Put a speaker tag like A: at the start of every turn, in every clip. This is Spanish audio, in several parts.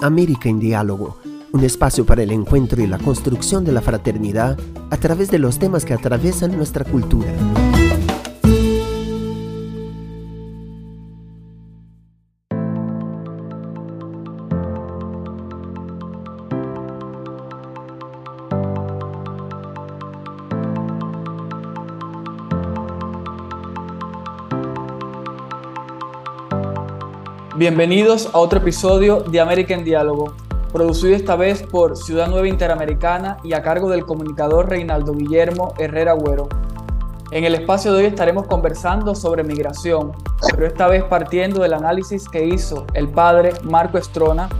A: América en Diálogo, un espacio para el encuentro y la construcción de la fraternidad a través de los temas que atraviesan nuestra cultura.
B: Bienvenidos a otro episodio de América en Diálogo, producido esta vez por Ciudad Nueva Interamericana y a cargo del comunicador Reinaldo Guillermo Herrera Agüero. En el espacio de hoy estaremos conversando sobre migración, pero esta vez partiendo del análisis que hizo el padre Marco Estrona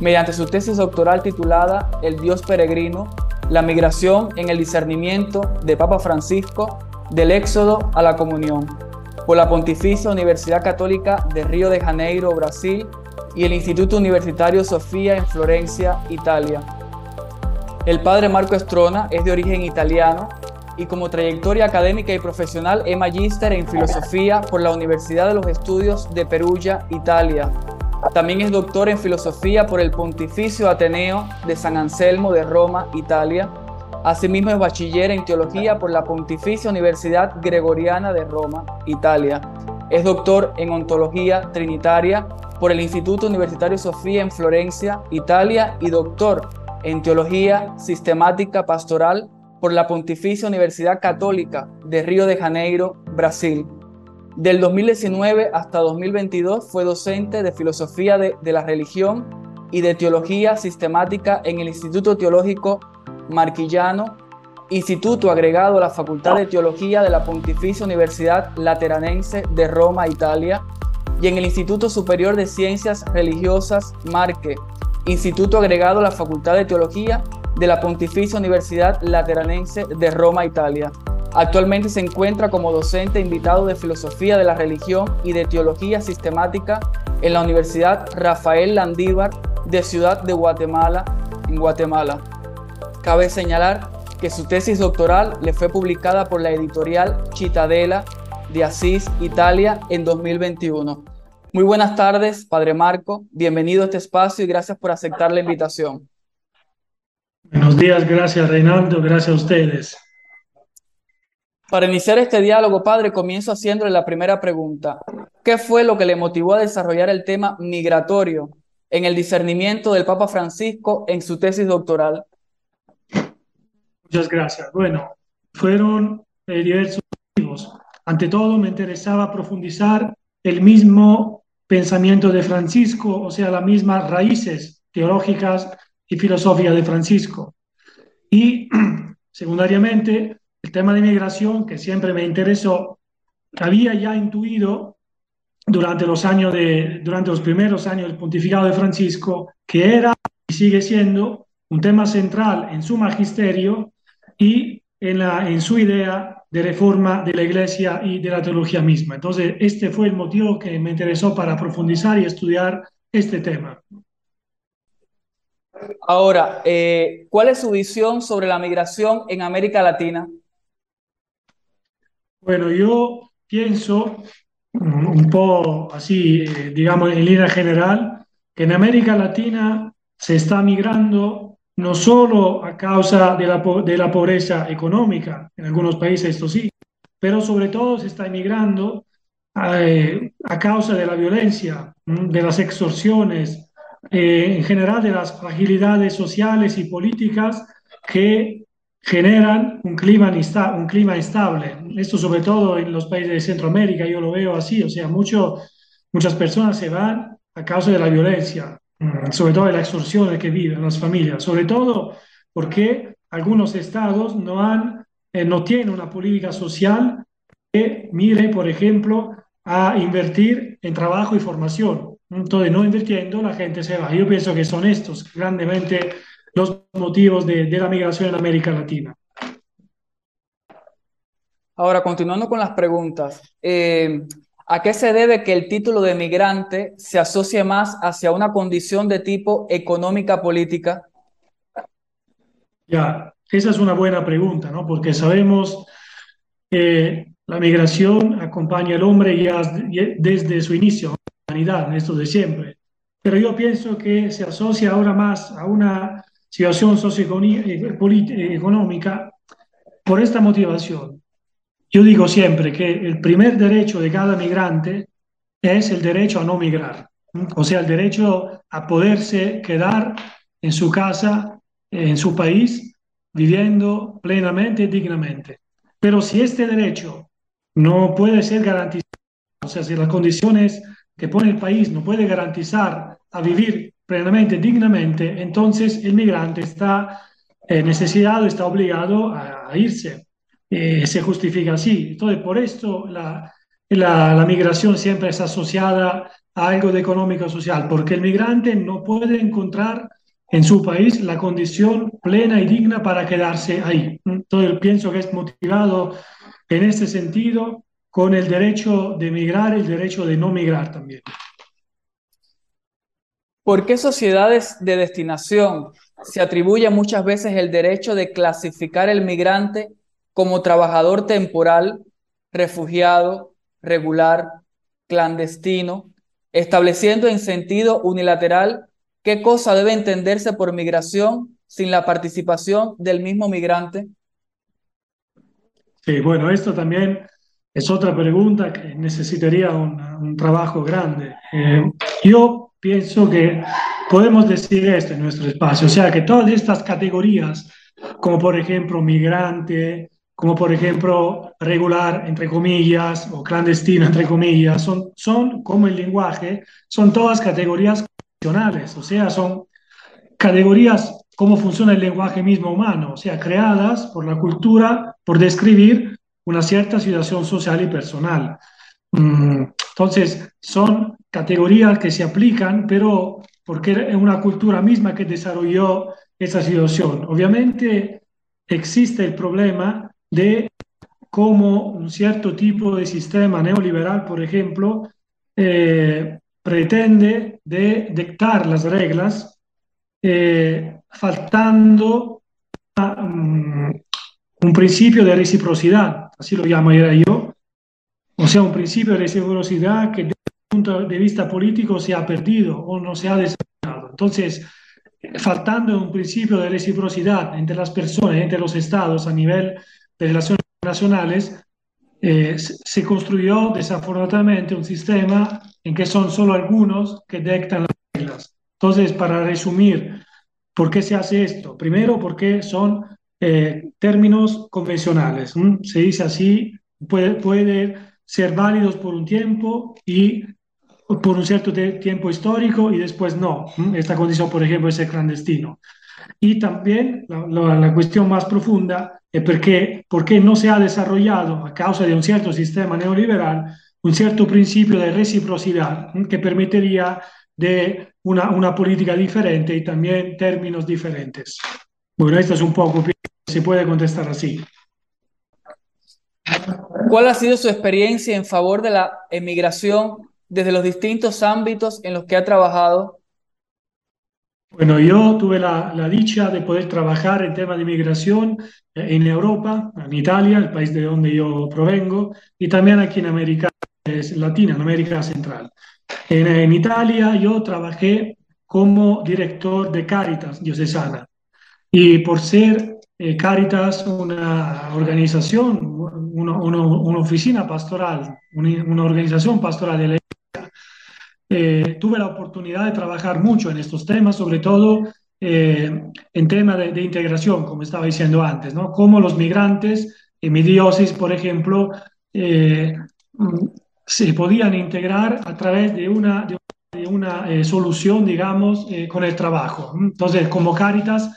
B: mediante su tesis doctoral titulada El Dios Peregrino, la migración en el discernimiento de Papa Francisco del Éxodo a la Comunión por la Pontificia Universidad Católica de Río de Janeiro, Brasil, y el Instituto Universitario Sofía en Florencia, Italia. El padre Marco Estrona es de origen italiano y como trayectoria académica y profesional es magíster en filosofía por la Universidad de los Estudios de Perugia, Italia. También es doctor en filosofía por el Pontificio Ateneo de San Anselmo de Roma, Italia Asimismo es bachiller en teología por la Pontificia Universidad Gregoriana de Roma, Italia. Es doctor en ontología trinitaria por el Instituto Universitario Sofía en Florencia, Italia, y doctor en teología sistemática pastoral por la Pontificia Universidad Católica de Río de Janeiro, Brasil. Del 2019 hasta 2022 fue docente de filosofía de, de la religión y de teología sistemática en el Instituto Teológico Marquillano, instituto agregado a la Facultad de Teología de la Pontificia Universidad Lateranense de Roma, Italia, y en el Instituto Superior de Ciencias Religiosas Marque, instituto agregado a la Facultad de Teología de la Pontificia Universidad Lateranense de Roma, Italia. Actualmente se encuentra como docente invitado de Filosofía de la Religión y de Teología Sistemática en la Universidad Rafael Landívar de Ciudad de Guatemala, en Guatemala. Cabe señalar que su tesis doctoral le fue publicada por la editorial Chitadela de Asís, Italia, en 2021. Muy buenas tardes, Padre Marco. Bienvenido a este espacio y gracias por aceptar la invitación.
C: Buenos días, gracias Reinaldo, gracias a ustedes.
B: Para iniciar este diálogo, Padre, comienzo haciéndole la primera pregunta. ¿Qué fue lo que le motivó a desarrollar el tema migratorio en el discernimiento del Papa Francisco en su tesis doctoral?
C: Muchas gracias. Bueno, fueron eh, diversos motivos. Ante todo, me interesaba profundizar el mismo pensamiento de Francisco, o sea, las mismas raíces teológicas y filosóficas de Francisco. Y, secundariamente, el tema de migración, que siempre me interesó, había ya intuido durante los años de, durante los primeros años del pontificado de Francisco, que era y sigue siendo un tema central en su magisterio y en, la, en su idea de reforma de la Iglesia y de la teología misma. Entonces, este fue el motivo que me interesó para profundizar y estudiar este tema.
B: Ahora, eh, ¿cuál es su visión sobre la migración en América Latina?
C: Bueno, yo pienso un poco así, eh, digamos, en línea general, que en América Latina se está migrando no solo a causa de la, de la pobreza económica, en algunos países esto sí, pero sobre todo se está emigrando eh, a causa de la violencia, de las extorsiones, eh, en general de las fragilidades sociales y políticas que generan un clima, un clima estable. Esto sobre todo en los países de Centroamérica, yo lo veo así, o sea, mucho, muchas personas se van a causa de la violencia. Mm, sobre todo de la extorsión que viven las familias, sobre todo porque algunos estados no, han, eh, no tienen una política social que mire, por ejemplo, a invertir en trabajo y formación. Entonces, no invirtiendo, la gente se va. Yo pienso que son estos grandemente los motivos de, de la migración en América Latina.
B: Ahora, continuando con las preguntas, eh, ¿A qué se debe que el título de migrante se asocie más hacia una condición de tipo económica política?
C: Ya, esa es una buena pregunta, ¿no? Porque sabemos que la migración acompaña al hombre ya desde su inicio, la humanidad, esto de siempre. pero yo pienso que se asocia ahora más a una situación socioeconómica por esta motivación. Yo digo siempre que el primer derecho de cada migrante es el derecho a no migrar, o sea, el derecho a poderse quedar en su casa, en su país, viviendo plenamente y dignamente. Pero si este derecho no puede ser garantizado, o sea, si las condiciones que pone el país no puede garantizar a vivir plenamente, dignamente, entonces el migrante está eh, necesitado, está obligado a, irse. Eh, se justifica así. Entonces, por esto la, la, migración siempre es asociada a algo de económico social, porque el migrante no puede encontrar en su país la condición plena y digna para quedarse ahí. Entonces, pienso que es motivado en este sentido con el derecho de migrar, el derecho de no migrar también.
B: ¿Por qué sociedades de destinación se atribuye muchas veces el derecho de clasificar el migrante como trabajador temporal, refugiado, regular, clandestino, estableciendo en sentido unilateral qué cosa debe entenderse por migración sin la participación del mismo migrante?
C: Sí, bueno, esto también es otra pregunta que necesitaría un, trabajo grande. Eh, yo pienso que podemos decir esto en nuestro espacio, o sea, que todas estas categorías, como por ejemplo migrante, como por ejemplo regular, entre comillas, o clandestino, entre comillas, son, son como el lenguaje, son todas categorías funcionales, o sea, son categorías cómo funciona el lenguaje mismo humano, o sea, creadas por la cultura, por describir una cierta situación social y personal. Mm, entonces, son categorías que se aplican, pero porque es una cultura misma que desarrolló esa situación. Obviamente existe el problema de cómo un cierto tipo de sistema neoliberal, por ejemplo, eh, pretende de dictar las reglas eh, faltando mm, un principio de reciprocidad, así lo llamaría yo, o sea, un principio de reciprocidad que desde el punto de vista político se ha perdido o no se ha desarrollado. Entonces, faltando un principio de reciprocidad entre las personas, entre los estados a nivel de relaciones internacionales, eh, se construyó desafortunadamente un sistema en que son solo algunos que dictan las reglas. Entonces, para resumir, ¿por qué se hace esto? Primero, porque son eh, términos convencionales. Se dice así, puede, puede ser válidos por un tiempo y por un cierto tiempo histórico y después no. Esta condición, por ejemplo, es el clandestino. Y también la, la, cuestión más profunda es porque, porque no se ha desarrollado, a causa de un cierto sistema neoliberal, un cierto principio de reciprocidad permitiría de una, una política diferente y también términos diferentes. Bueno, esto es un poco, se puede contestar así.
B: ¿Cuál ha sido su experiencia en favor de la emigración desde los distintos ámbitos en los que ha trabajado?
C: Bueno, yo tuve la, la dicha de poder trabajar en tema de inmigración eh, en Europa, en Italia, el país de donde yo provengo, y también aquí en América Latina, en América Central. En, en Italia yo trabajé como director de Caritas diocesana. Y por ser eh, Caritas una organización, una, una, oficina pastoral, una, organización pastoral de la eh, tuve la oportunidad de trabajar mucho en estos temas, sobre todo eh, en tema de, de, integración, como estaba diciendo antes, ¿no? Cómo los migrantes en mi diócesis, por ejemplo, se podían integrar a través de una, de una solución, digamos, con el trabajo. Entonces, como Caritas,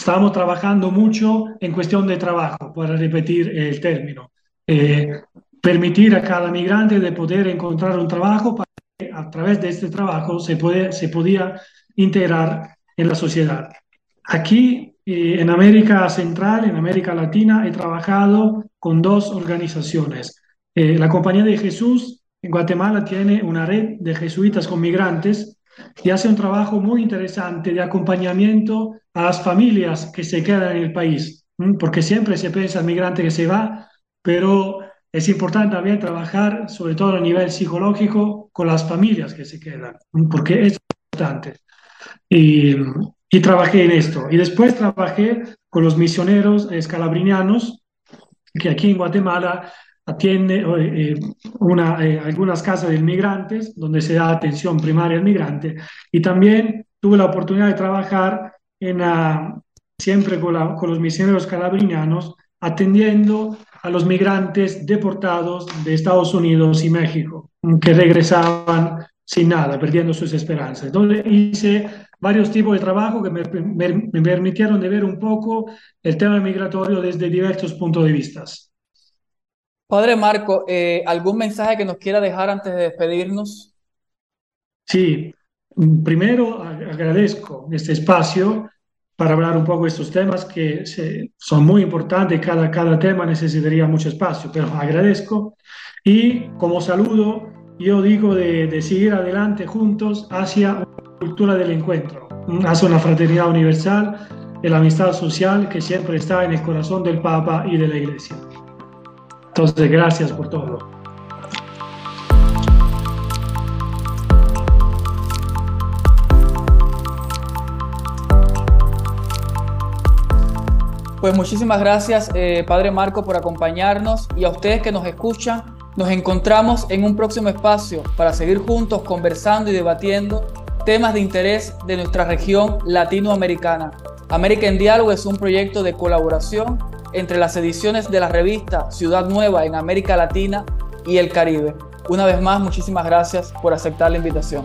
C: Estábamos trabajando mucho en cuestión de trabajo, para repetir el término. Eh, permitir a cada migrante de poder encontrar un trabajo para a través de este trabajo se, puede, se podía integrar en la sociedad. Aquí eh, en América Central, en América Latina, he trabajado con dos organizaciones. Eh, la Compañía de Jesús en Guatemala tiene una red de jesuitas con migrantes y hace un trabajo muy interesante de acompañamiento a las familias que se quedan en el país, porque siempre se piensa el migrante que se va, pero es importante también trabajar, sobre todo a nivel psicológico, con las familias que se quedan, porque es constante. Y, y trabajé en esto. Y después trabajé con los misioneros escalabrinianos, que aquí en Guatemala atiende eh, una, eh, algunas casas de inmigrantes, donde se da atención primaria al migrante. Y también tuve la oportunidad de trabajar en, siempre con, con los misioneros calabrinianos, atendiendo a los migrantes deportados de Estados Unidos y México, que regresaban sin nada, perdiendo sus esperanzas. Donde hice varios tipos de trabajo que me, me, permitieron de ver un poco el tema migratorio desde diversos puntos de vista.
B: Padre Marco, eh, ¿algún mensaje que nos quiera dejar antes de despedirnos?
C: Sí, primero agradezco este espacio para hablar un poco de estos temas que son muy importantes, cada, cada tema necesitaría mucho espacio, pero agradezco. Y como saludo, yo digo de, de seguir adelante juntos hacia una cultura del encuentro, hacia una fraternidad universal, de la amistad social que siempre está en el corazón del Papa y de la Iglesia. Entonces, gracias por todo.
B: Pues muchísimas gracias, eh, Padre Marco, por acompañarnos y a ustedes que nos escuchan. Nos encontramos en un próximo espacio para seguir juntos conversando y debatiendo temas de interés de nuestra región latinoamericana. América en Diálogo es un proyecto de colaboración entre las ediciones de la revista Ciudad Nueva en América Latina y el Caribe. Una vez más, muchísimas gracias por aceptar la invitación.